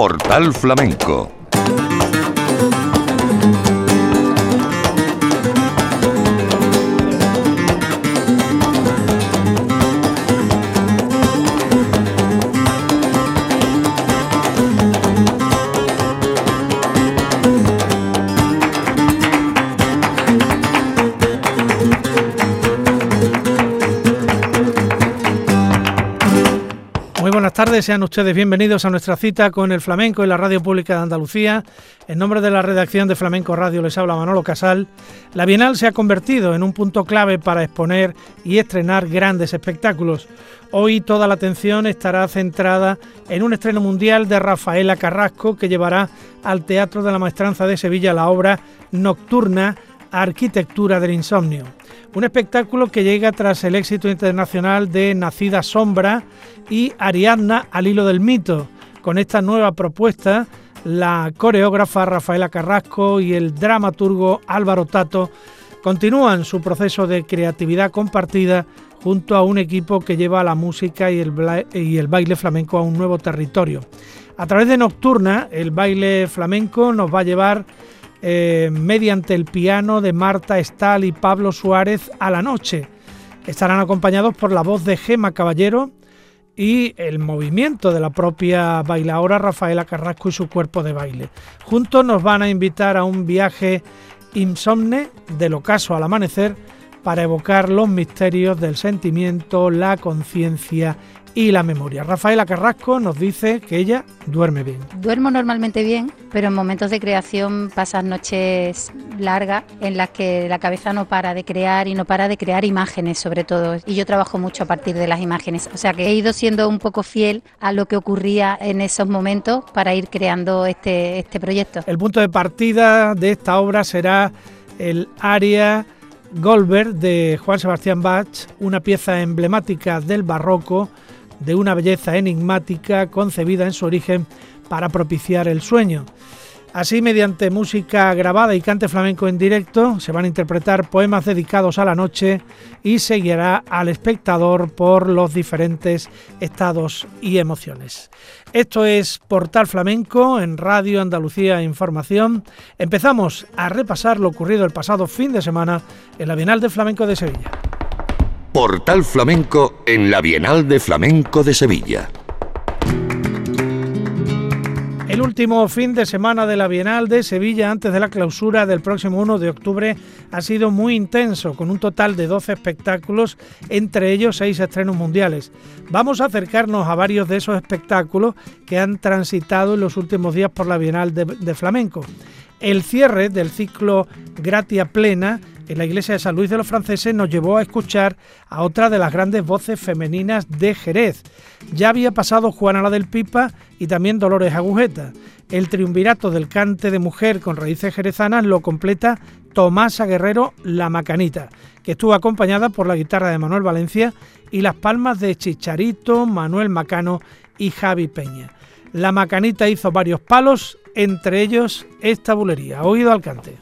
Portal Flamenco tardes, sean ustedes bienvenidos a nuestra cita con el flamenco y la Radio Pública de Andalucía. En nombre de la redacción de Flamenco Radio les habla Manolo Casal. La Bienal se ha convertido en un punto clave para exponer y estrenar grandes espectáculos. Hoy toda la atención estará centrada en un estreno mundial de Rafaela Carrasco que llevará al Teatro de la Maestranza de Sevilla la obra Nocturna, Arquitectura del Insomnio. Un espectáculo que llega tras el éxito internacional de Nacida Sombra y Ariadna al hilo del mito. Con esta nueva propuesta, la coreógrafa Rafaela Carrasco y el dramaturgo Álvaro Tato continúan su proceso de creatividad compartida junto a un equipo que lleva la música y el, y el baile flamenco a un nuevo territorio. A través de Nocturna, el baile flamenco nos va a llevar eh, mediante el piano de Marta Estal y Pablo Suárez a la noche. Estarán acompañados por la voz de Gema Caballero y el movimiento de la propia bailadora Rafaela Carrasco y su cuerpo de baile. Juntos nos van a invitar a un viaje insomne del ocaso al amanecer para evocar los misterios del sentimiento, la conciencia y la memoria. Rafaela Carrasco nos dice que ella duerme bien. Duermo normalmente bien, pero en momentos de creación pasan noches largas en las que la cabeza no para de crear y no para de crear imágenes sobre todo. Y yo trabajo mucho a partir de las imágenes. O sea que he ido siendo un poco fiel a lo que ocurría en esos momentos para ir creando este, este proyecto. El punto de partida de esta obra será el área Goldberg de Juan Sebastián Bach, una pieza emblemática del barroco de una belleza enigmática concebida en su origen para propiciar el sueño. Así, mediante música grabada y cante flamenco en directo, se van a interpretar poemas dedicados a la noche y seguirá al espectador por los diferentes estados y emociones. Esto es Portal Flamenco en Radio Andalucía Información. Empezamos a repasar lo ocurrido el pasado fin de semana en la Bienal de Flamenco de Sevilla. Portal Flamenco en la Bienal de Flamenco de Sevilla. El último fin de semana de la Bienal de Sevilla antes de la clausura del próximo 1 de octubre ha sido muy intenso, con un total de 12 espectáculos, entre ellos 6 estrenos mundiales. Vamos a acercarnos a varios de esos espectáculos que han transitado en los últimos días por la Bienal de, de Flamenco. El cierre del ciclo Gratia Plena en la iglesia de San Luis de los Franceses nos llevó a escuchar a otra de las grandes voces femeninas de Jerez. Ya había pasado Juana la del Pipa y también Dolores Agujeta. El triunvirato del cante de mujer con raíces jerezanas lo completa Tomasa Guerrero La Macanita, que estuvo acompañada por la guitarra de Manuel Valencia y las palmas de Chicharito, Manuel Macano y Javi Peña. La Macanita hizo varios palos, entre ellos esta bulería. Oído al cante.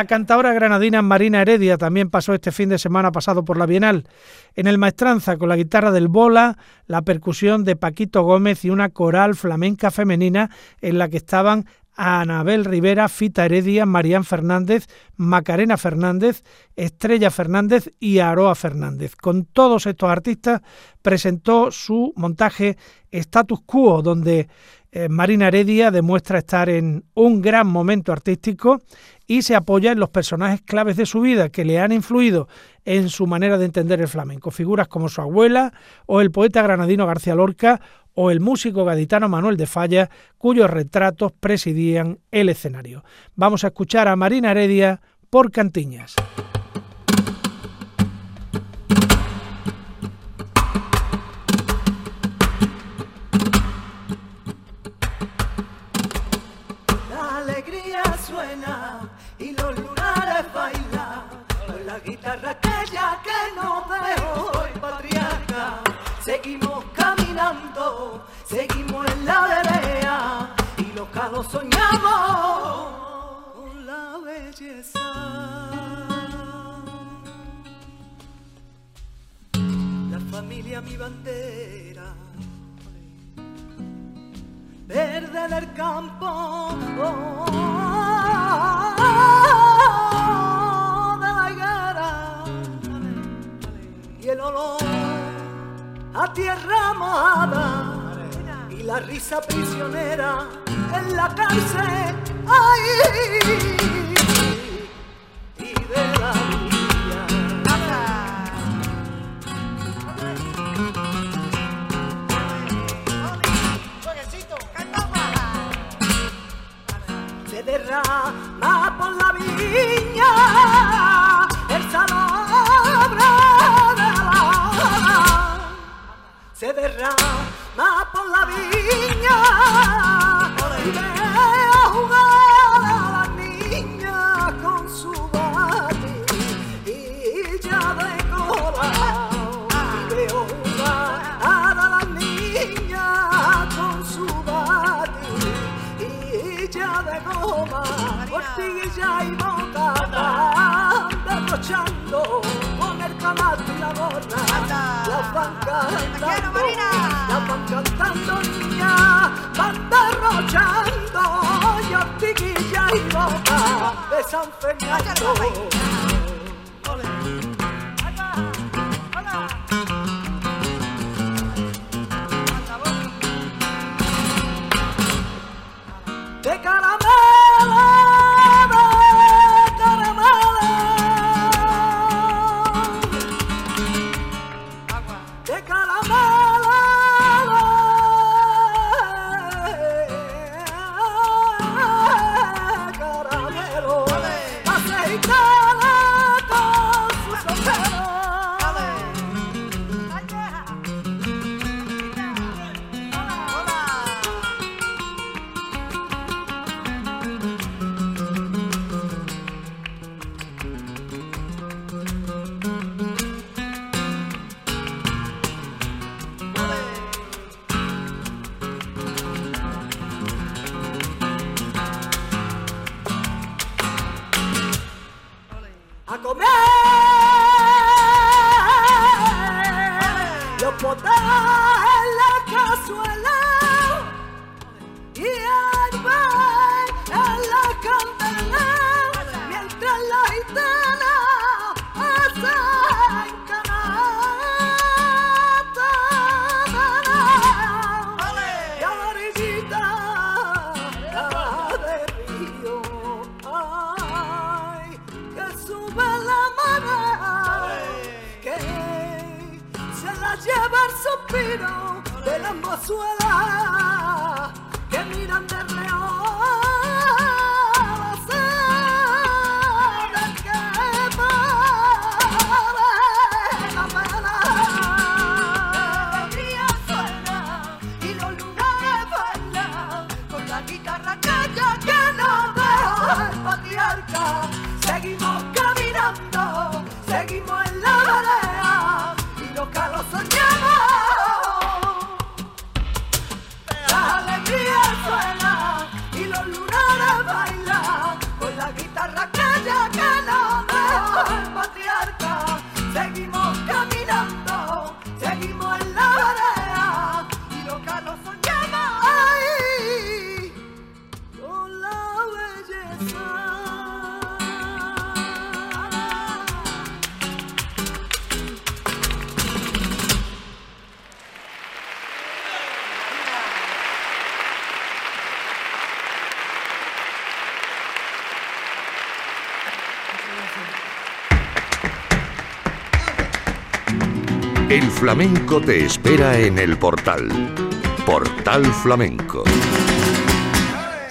La cantadora granadina Marina Heredia también pasó este fin de semana pasado por la Bienal. En el Maestranza, con la guitarra del Bola, la percusión de Paquito Gómez y una coral flamenca femenina en la que estaban Anabel Rivera, Fita Heredia, Marían Fernández, Macarena Fernández, Estrella Fernández y Aroa Fernández. Con todos estos artistas presentó su montaje Status Quo, donde eh, Marina Heredia demuestra estar en un gran momento artístico y se apoya en los personajes claves de su vida que le han influido en su manera de entender el flamenco. Figuras como su abuela o el poeta granadino García Lorca o el músico gaditano Manuel de Falla, cuyos retratos presidían el escenario. Vamos a escuchar a Marina Heredia por Cantiñas. Guitarra aquella que no veo hoy patriarca. Seguimos caminando, seguimos en la vereda y los cados soñamos con la belleza. La familia mi bandera, verde del campo. El olor a tierra amada y la risa prisionera en la cárcel. Ay, y de la. Se derrama por la viña el salón se derrama por la viña y veo jugar a la niña con su bate y ya de cola y veo jugar a la niña con su bate y ya de goma ortiguilla y van derrochando canasto y la gorra. Las van cantando, las van cantando niña, van derrochando. Y ortiguilla y boca de San Fernando. De y flamenco te espera en el portal. Portal Flamenco.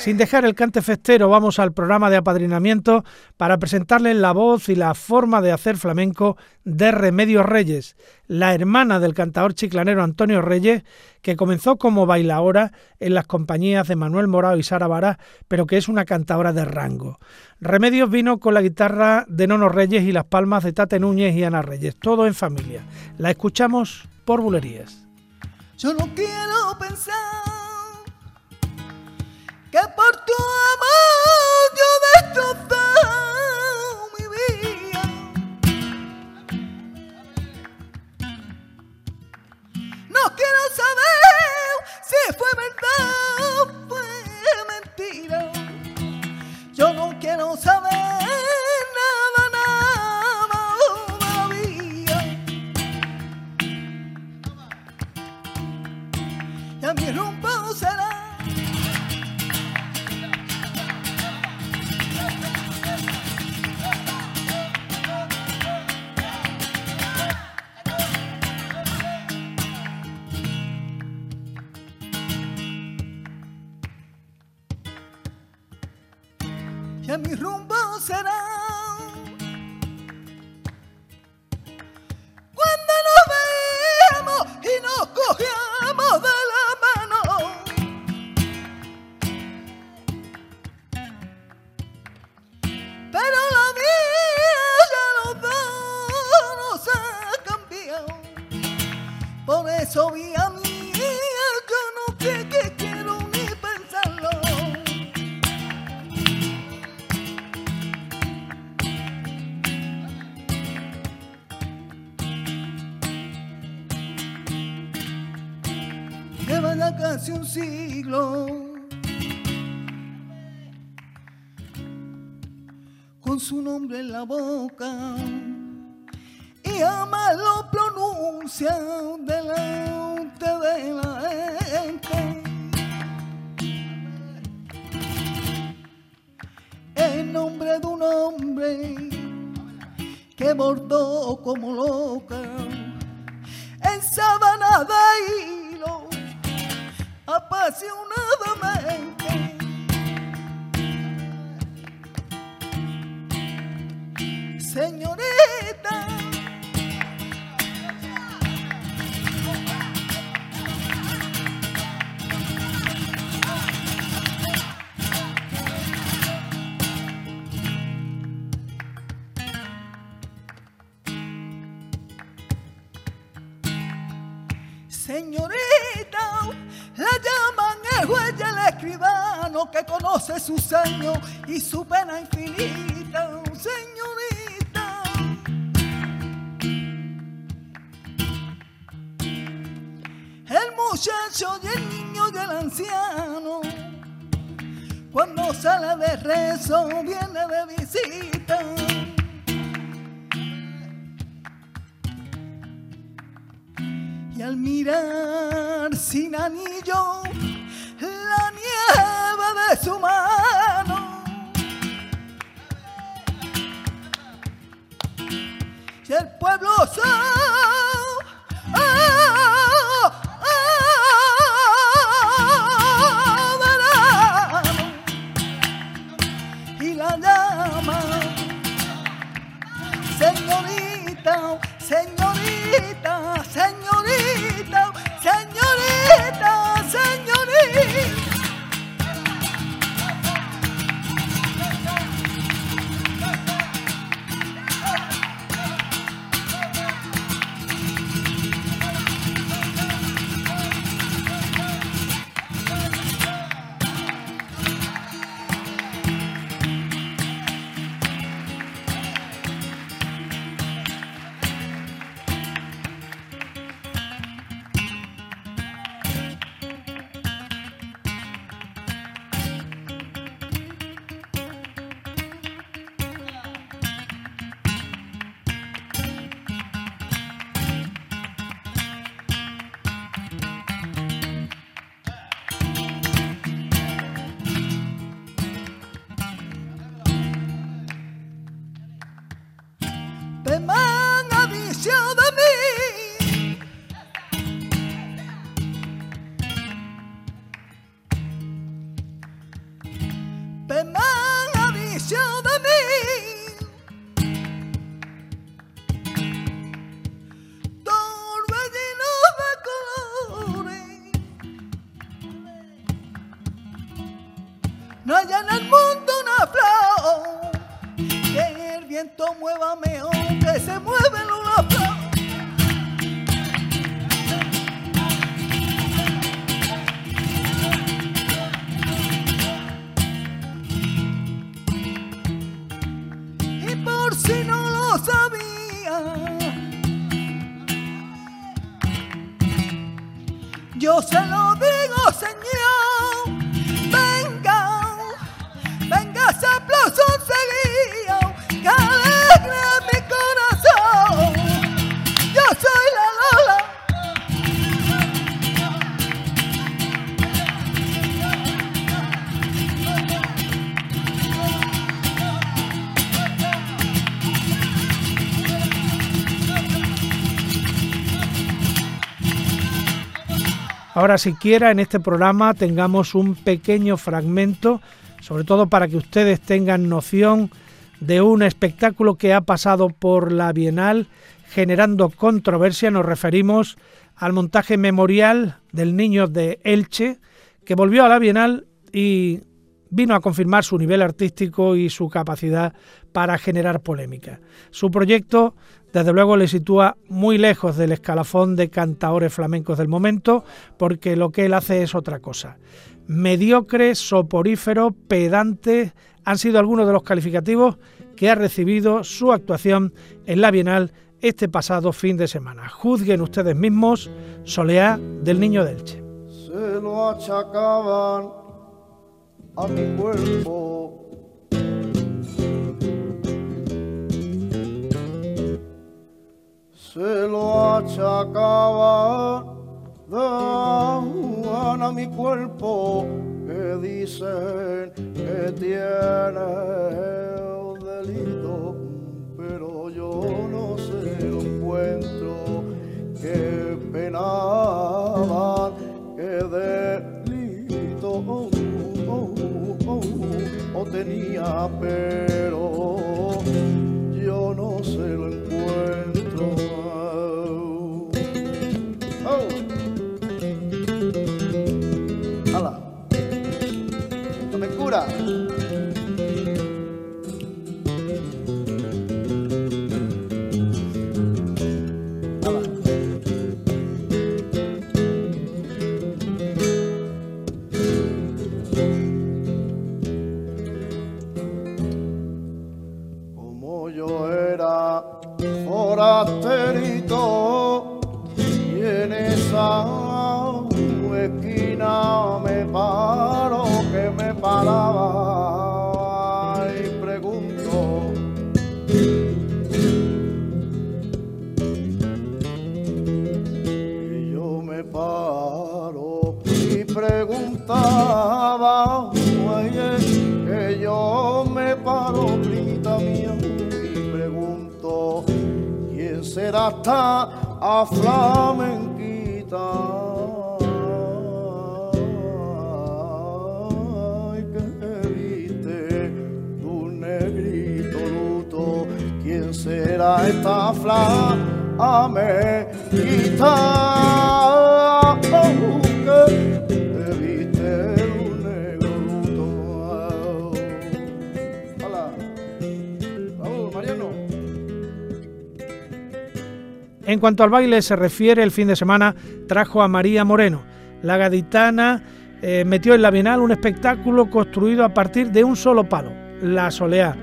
Sin dejar el cante festero, vamos al programa de apadrinamiento para presentarles la voz y la forma de hacer flamenco de Remedios Reyes, la hermana del cantador chiclanero Antonio Reyes, que comenzó como bailaora en las compañías de Manuel Morao y Sara Vara, pero que es una cantadora de rango. Remedios vino con la guitarra de Nono Reyes y las palmas de Tate Núñez y Ana Reyes, todo en familia. La escuchamos por bulerías. Yo no quiero pensar que por en sábana de hilo apasionadamente. Señorita, su sueño y su pena infinita, señorita. El muchacho y el niño y el anciano, cuando sale de rezo, viene de visita. y al mirar sin anillo Ahora, siquiera en este programa tengamos un pequeño fragmento, sobre todo para que ustedes tengan noción de un espectáculo que ha pasado por la Bienal generando controversia. Nos referimos al montaje memorial del niño de Elche, que volvió a la Bienal y vino a confirmar su nivel artístico y su capacidad para generar polémica. Su proyecto, desde luego, le sitúa muy lejos del escalafón de cantaores flamencos del momento, porque lo que él hace es otra cosa. Mediocre, soporífero, pedante, han sido algunos de los calificativos que ha recibido su actuación en la Bienal este pasado fin de semana. Juzguen ustedes mismos, Soleá del Niño de Elche. se lo achacaban a mi cuerpo. Se lo achacaban daban a mi cuerpo que dicen que tiene un delito, pero yo no se lo encuentro. Que penaban, que delito tenía, pero forasterito y en esa esquina me paro que me paraba será esta a flamenquita Ay, que viste tu negrito luto quién será esta flamenquita En cuanto al baile se refiere, el fin de semana trajo a María Moreno. La gaditana eh, metió en la Bienal un espectáculo construido a partir de un solo palo, la soleá.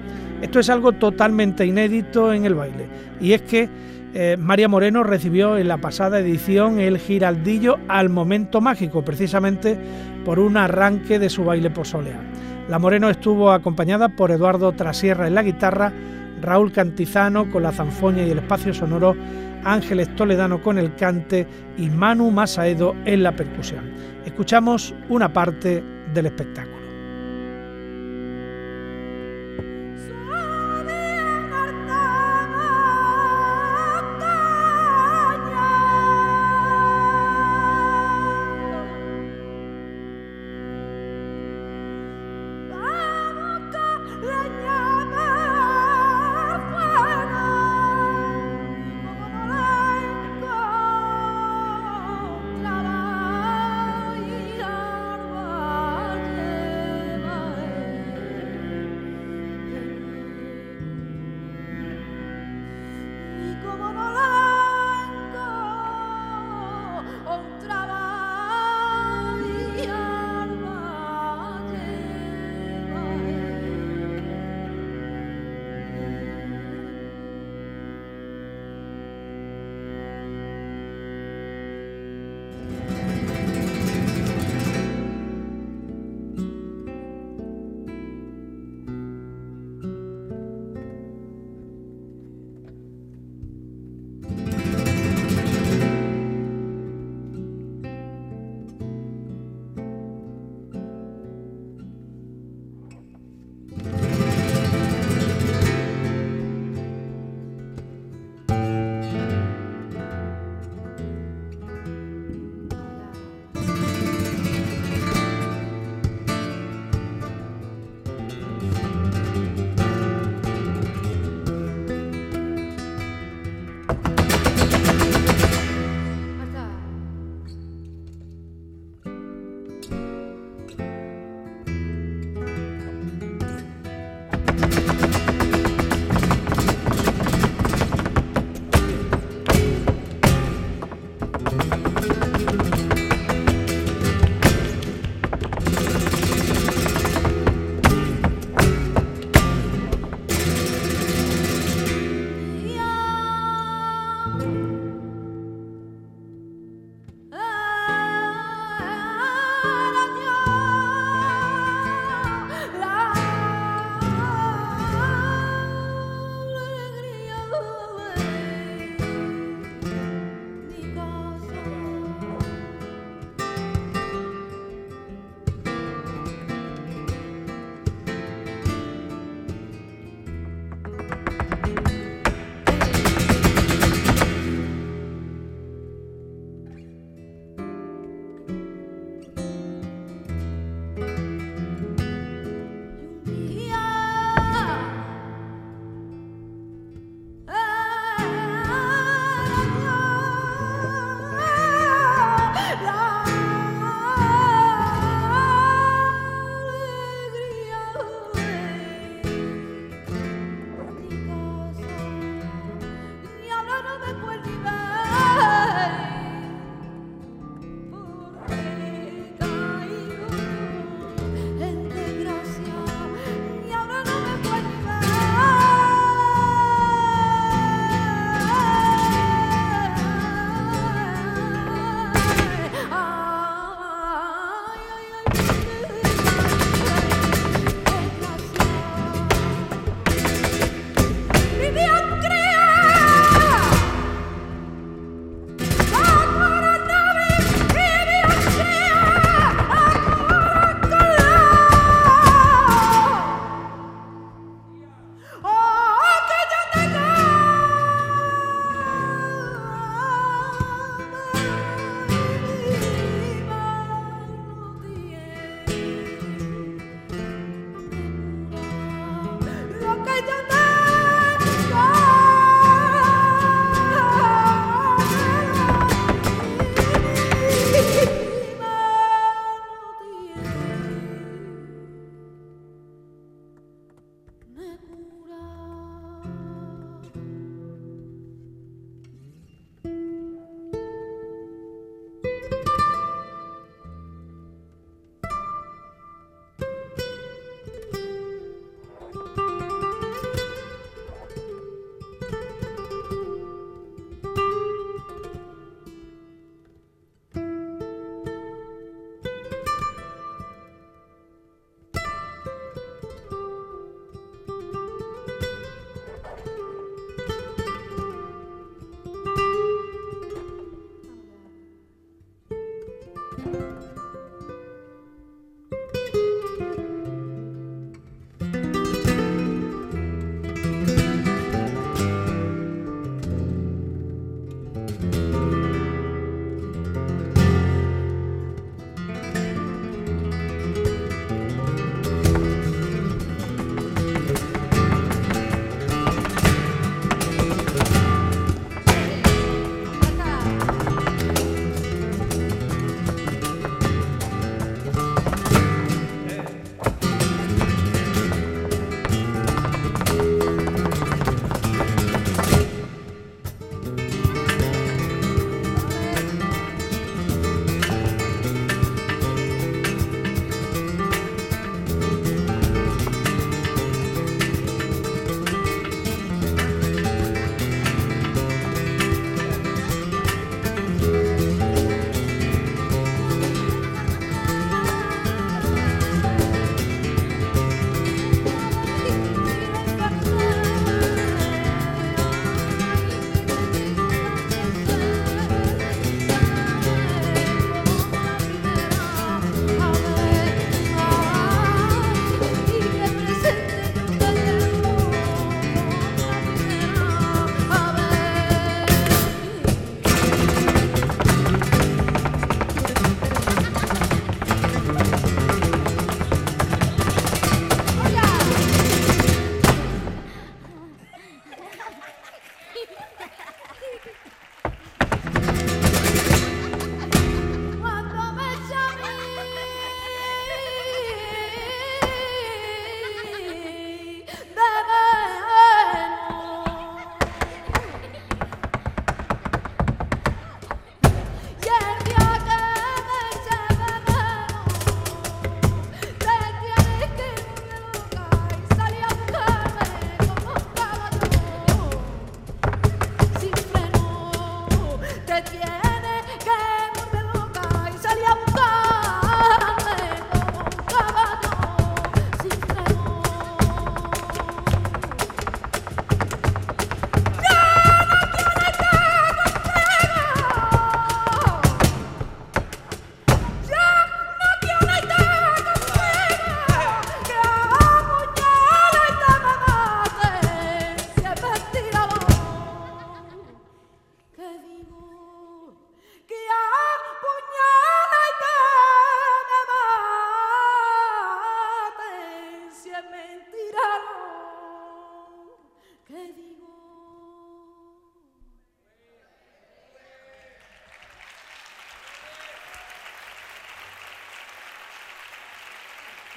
Esto es algo totalmente inédito en el baile. Y es que eh, María Moreno recibió en la pasada edición el giraldillo al momento mágico, precisamente por un arranque de su baile por soleá. La Moreno estuvo acompañada por Eduardo Trasierra en la guitarra, Raúl Cantizano con la zanfoña y el espacio sonoro, Ángeles Toledano con el cante y Manu Masaedo en la percusión. Escuchamos una parte del espectáculo.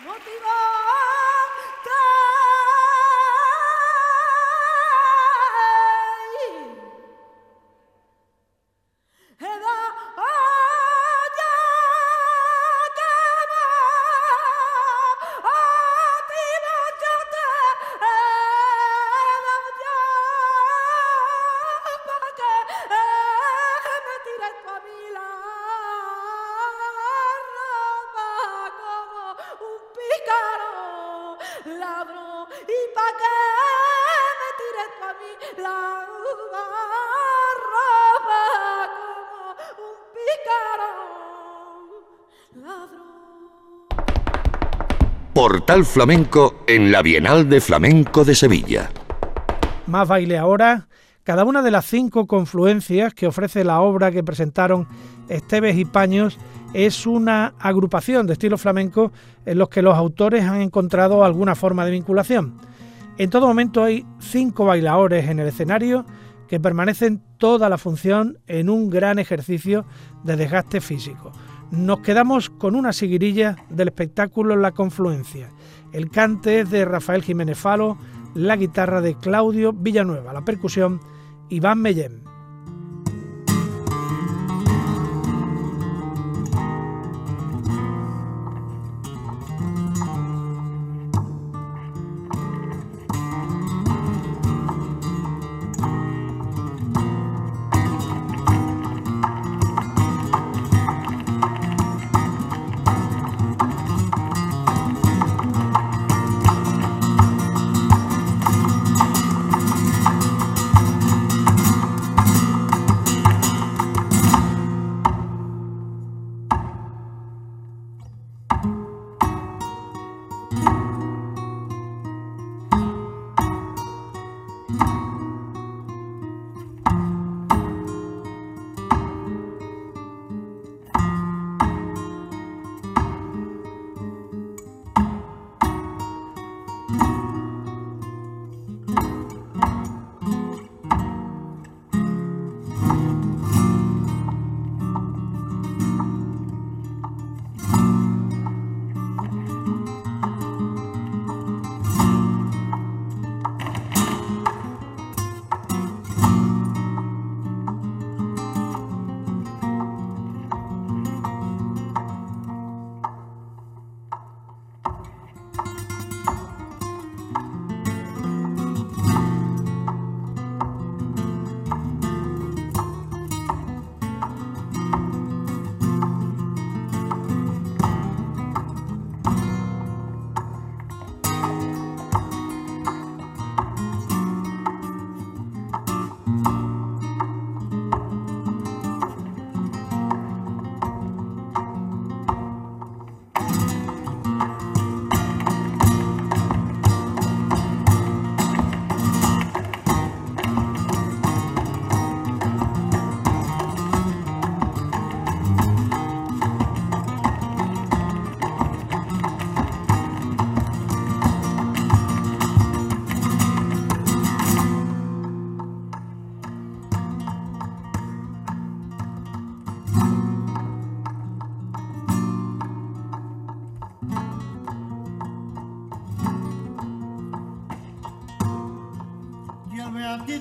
motivar. Portal Flamenco en la Bienal de Flamenco de Sevilla. Más baile ahora. Cada una de las cinco confluencias que ofrece la obra que presentaron Esteves y Paños es una agrupación de estilo flamenco en los que los autores han encontrado alguna forma de vinculación. En todo momento hay cinco bailadores en el escenario que permanecen toda la función en un gran ejercicio de desgaste físico nos quedamos con una seguirilla del espectáculo La Confluencia. El cante es de Rafael Jiménez Falo, la guitarra de Claudio Villanueva, la percusión Iván Mellén.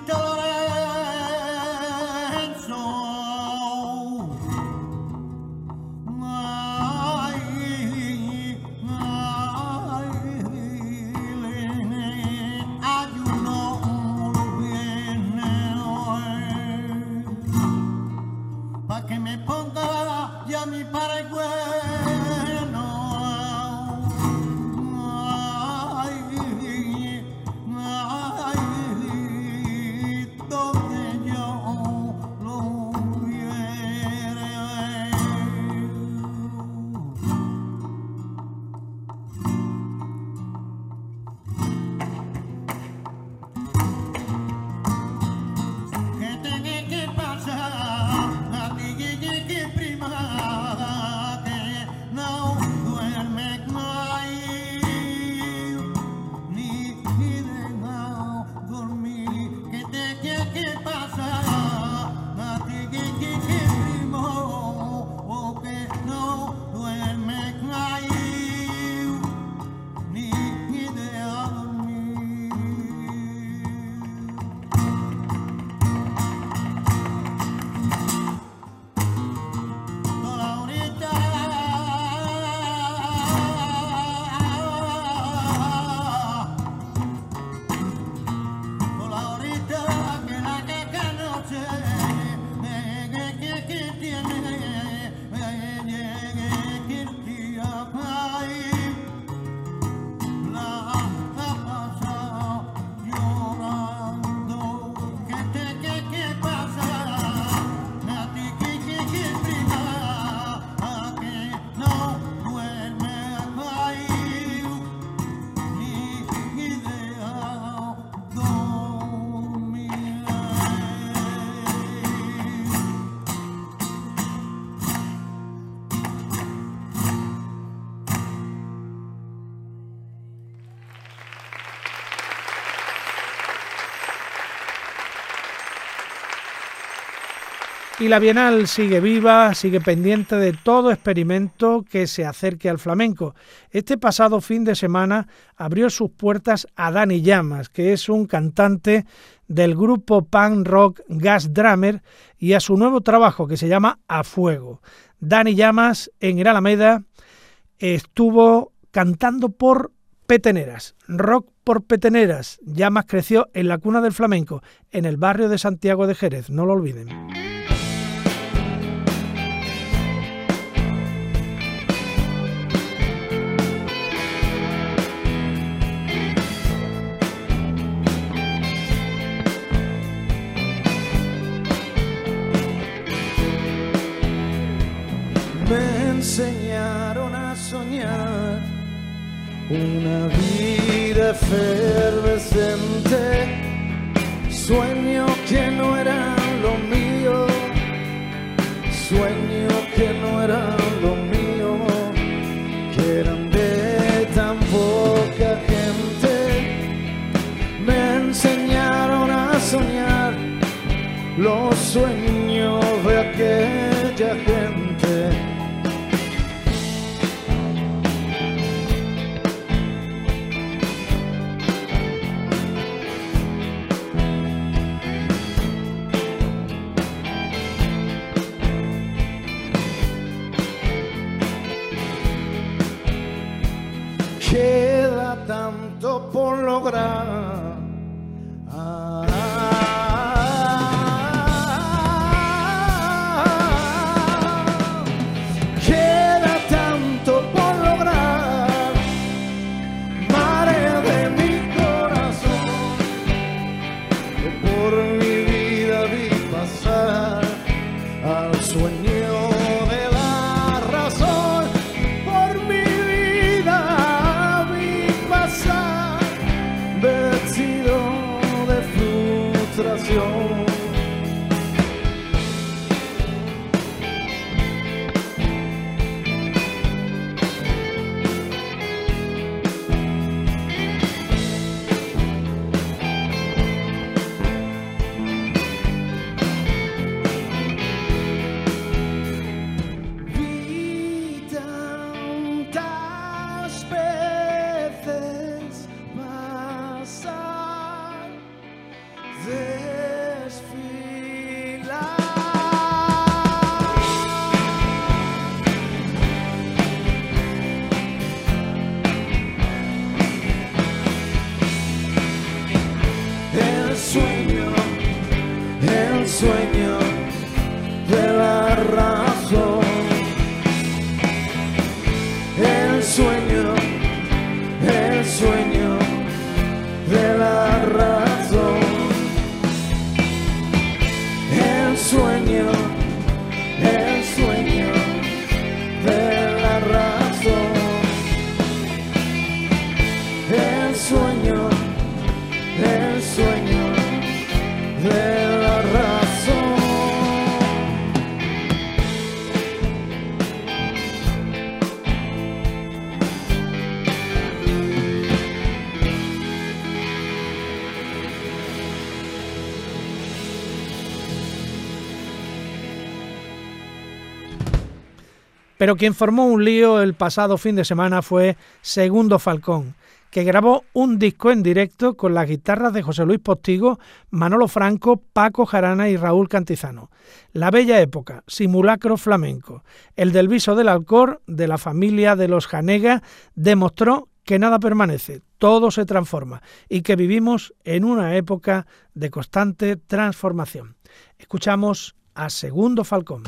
Tell her Y la Bienal sigue viva, sigue pendiente de todo experimento que se acerque al flamenco. Este pasado fin de semana abrió sus puertas a Dani Llamas, que es un cantante del grupo punk rock Gas Drummer, y a su nuevo trabajo que se llama A Fuego. Dani Llamas en el Alameda estuvo cantando por peteneras, rock por peteneras. Llamas creció en la cuna del flamenco, en el barrio de Santiago de Jerez, no lo olviden. Enseñaron a soñar una vida efervescente, sueños que no eran lo mío, sueños que no eran lo mío, que eran de tan poca gente, me enseñaron a soñar los sueños de aquella Pero quien formó un lío el pasado fin de semana fue Segundo Falcón, que grabó un disco en directo con las guitarras de José Luis Postigo, Manolo Franco, Paco Jarana y Raúl Cantizano. La bella época, simulacro flamenco. El del viso del Alcor, de la familia de los Janega, demostró que nada permanece, todo se transforma y que vivimos en una época de constante transformación. Escuchamos a Segundo Falcón.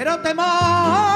pero temor.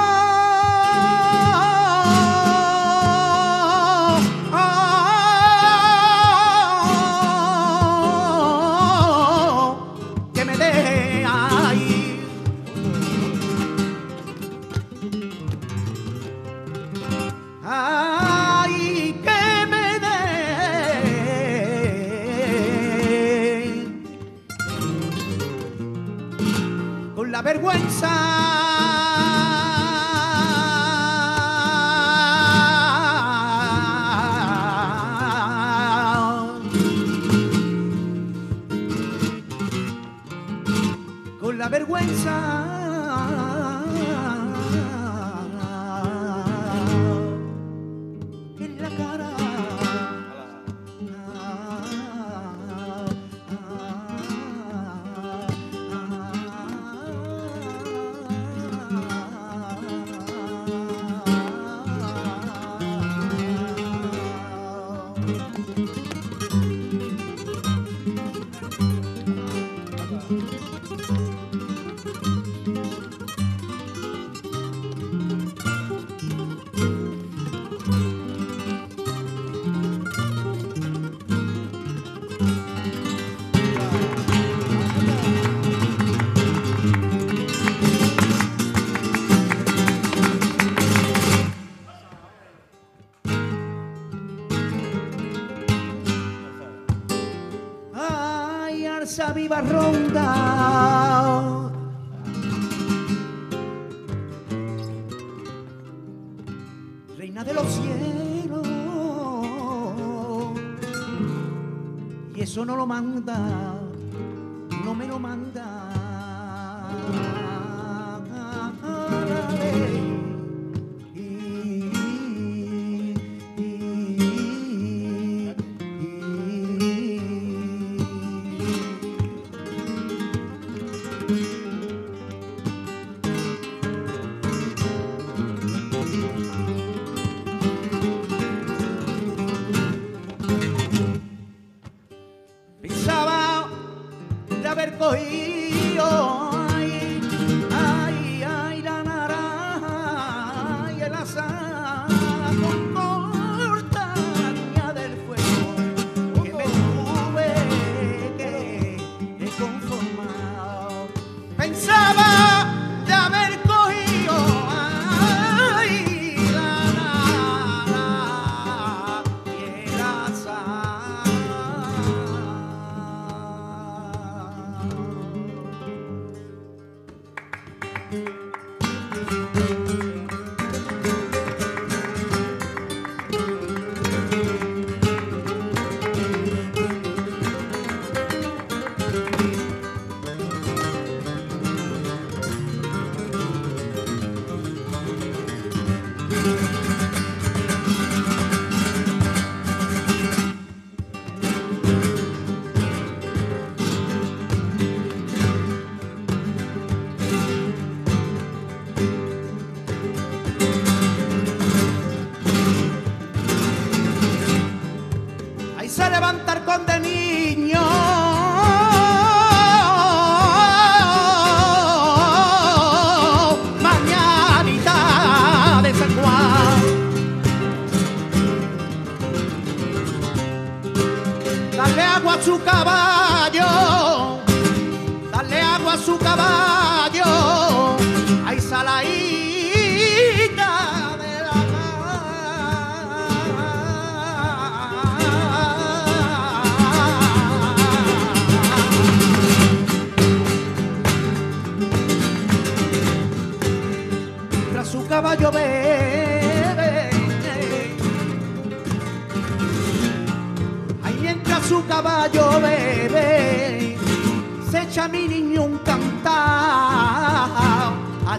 Y eso no lo manda, no me lo manda.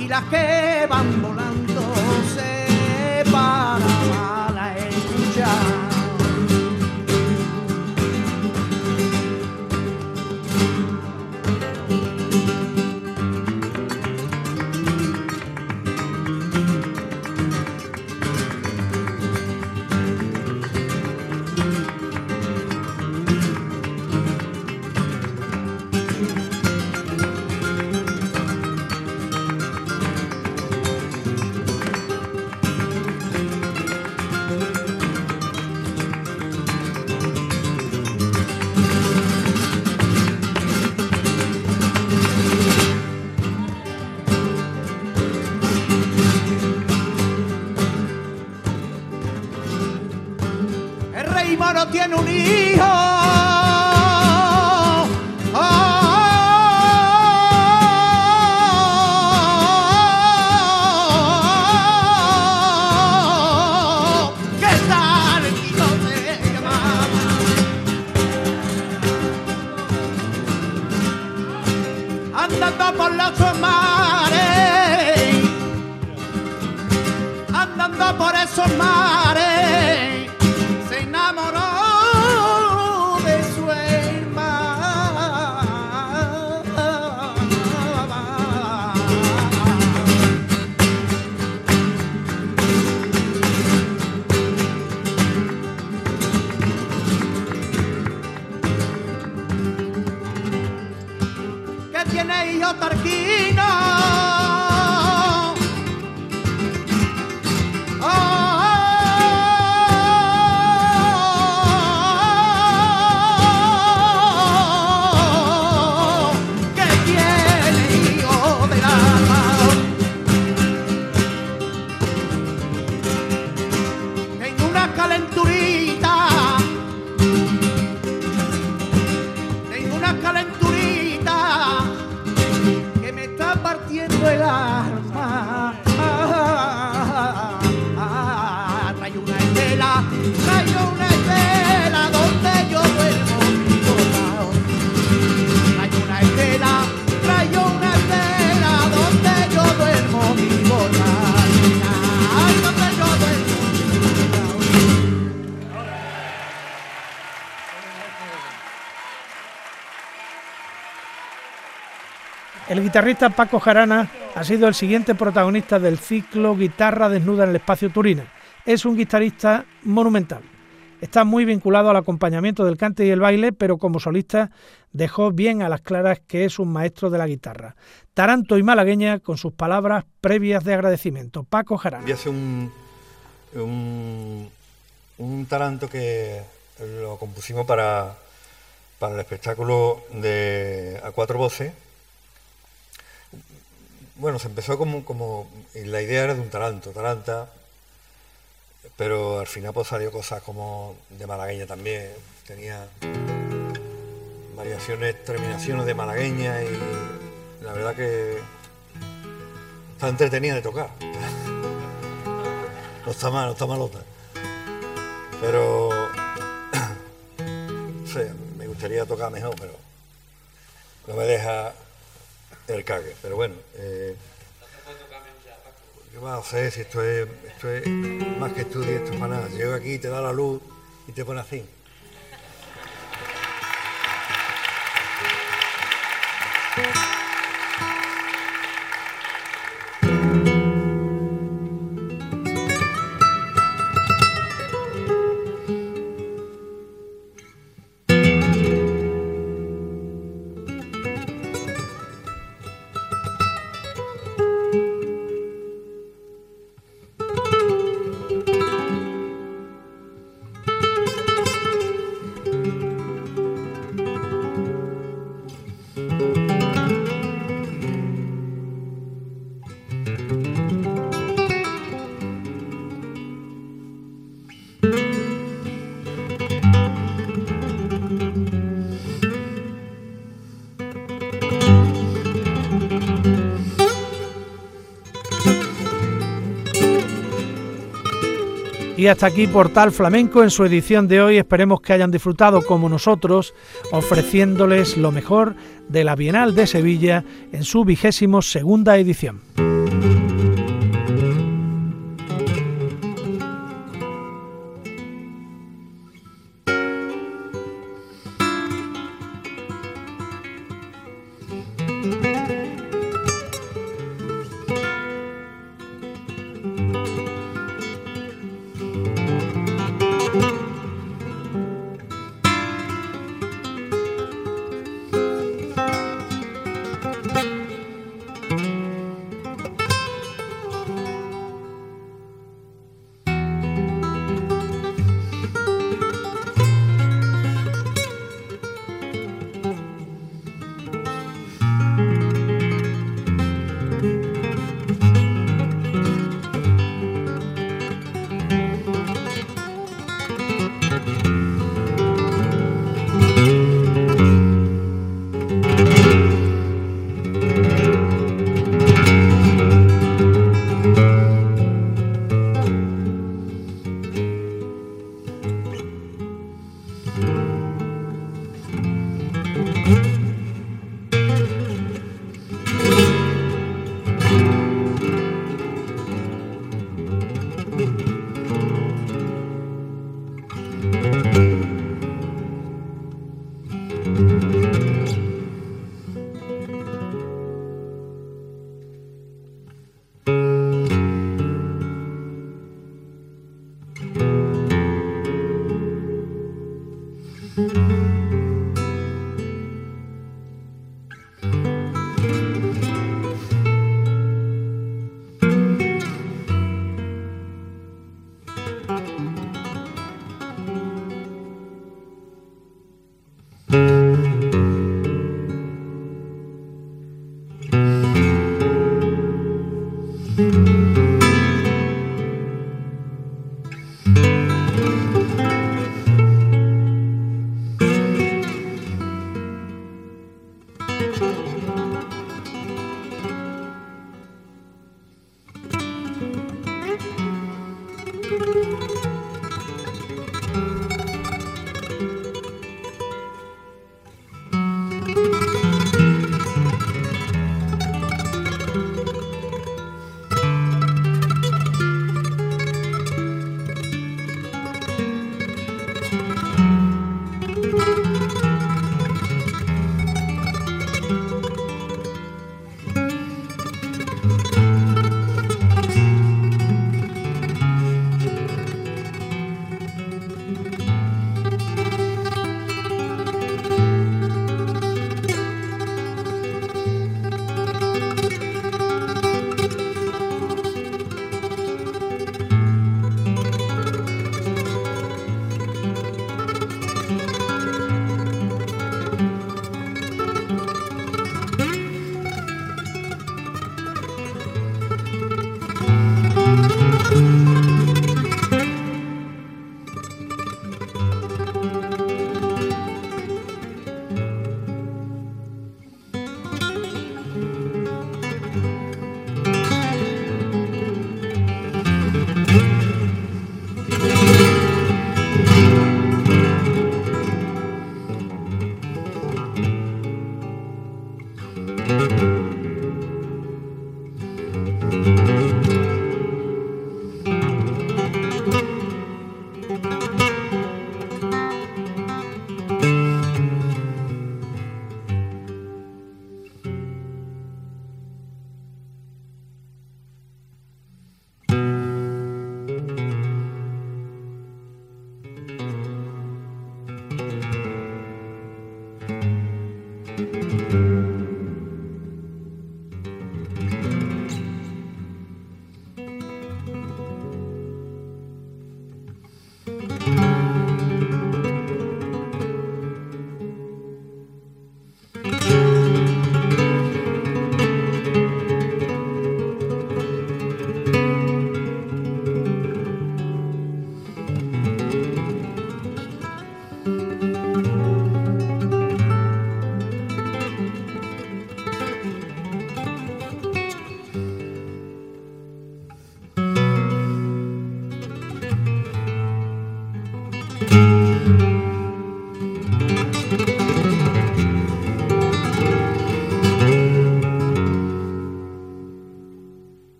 Águilas que van volando Andando por los mares. Andando por esos mares, El guitarrista Paco Jarana ha sido el siguiente protagonista del ciclo Guitarra Desnuda en el Espacio Turina. Es un guitarrista monumental. Está muy vinculado al acompañamiento del cante y el baile, pero como solista dejó bien a las claras que es un maestro de la guitarra. Taranto y malagueña con sus palabras previas de agradecimiento. Paco Jarana. Y hace un, un, taranto que lo compusimos para, para el espectáculo de a cuatro voces. Bueno, se empezó como, como la idea era de un taranto, taranta, pero al final pues salió cosas como de malagueña también. Tenía variaciones, terminaciones de malagueña y la verdad que está entretenida de tocar. No está mal, no está malota. Pero no sé, me gustaría tocar mejor, pero no me deja el cague. Pero bueno, eh, ¿qué vas a si esto es, esto es más que estudio, esto es para nada? Llego aquí, te da la luz y te pone así. Y hasta aquí Portal Flamenco en su edición de hoy. Esperemos que hayan disfrutado como nosotros, ofreciéndoles lo mejor de la Bienal de Sevilla en su vigésimo segunda edición.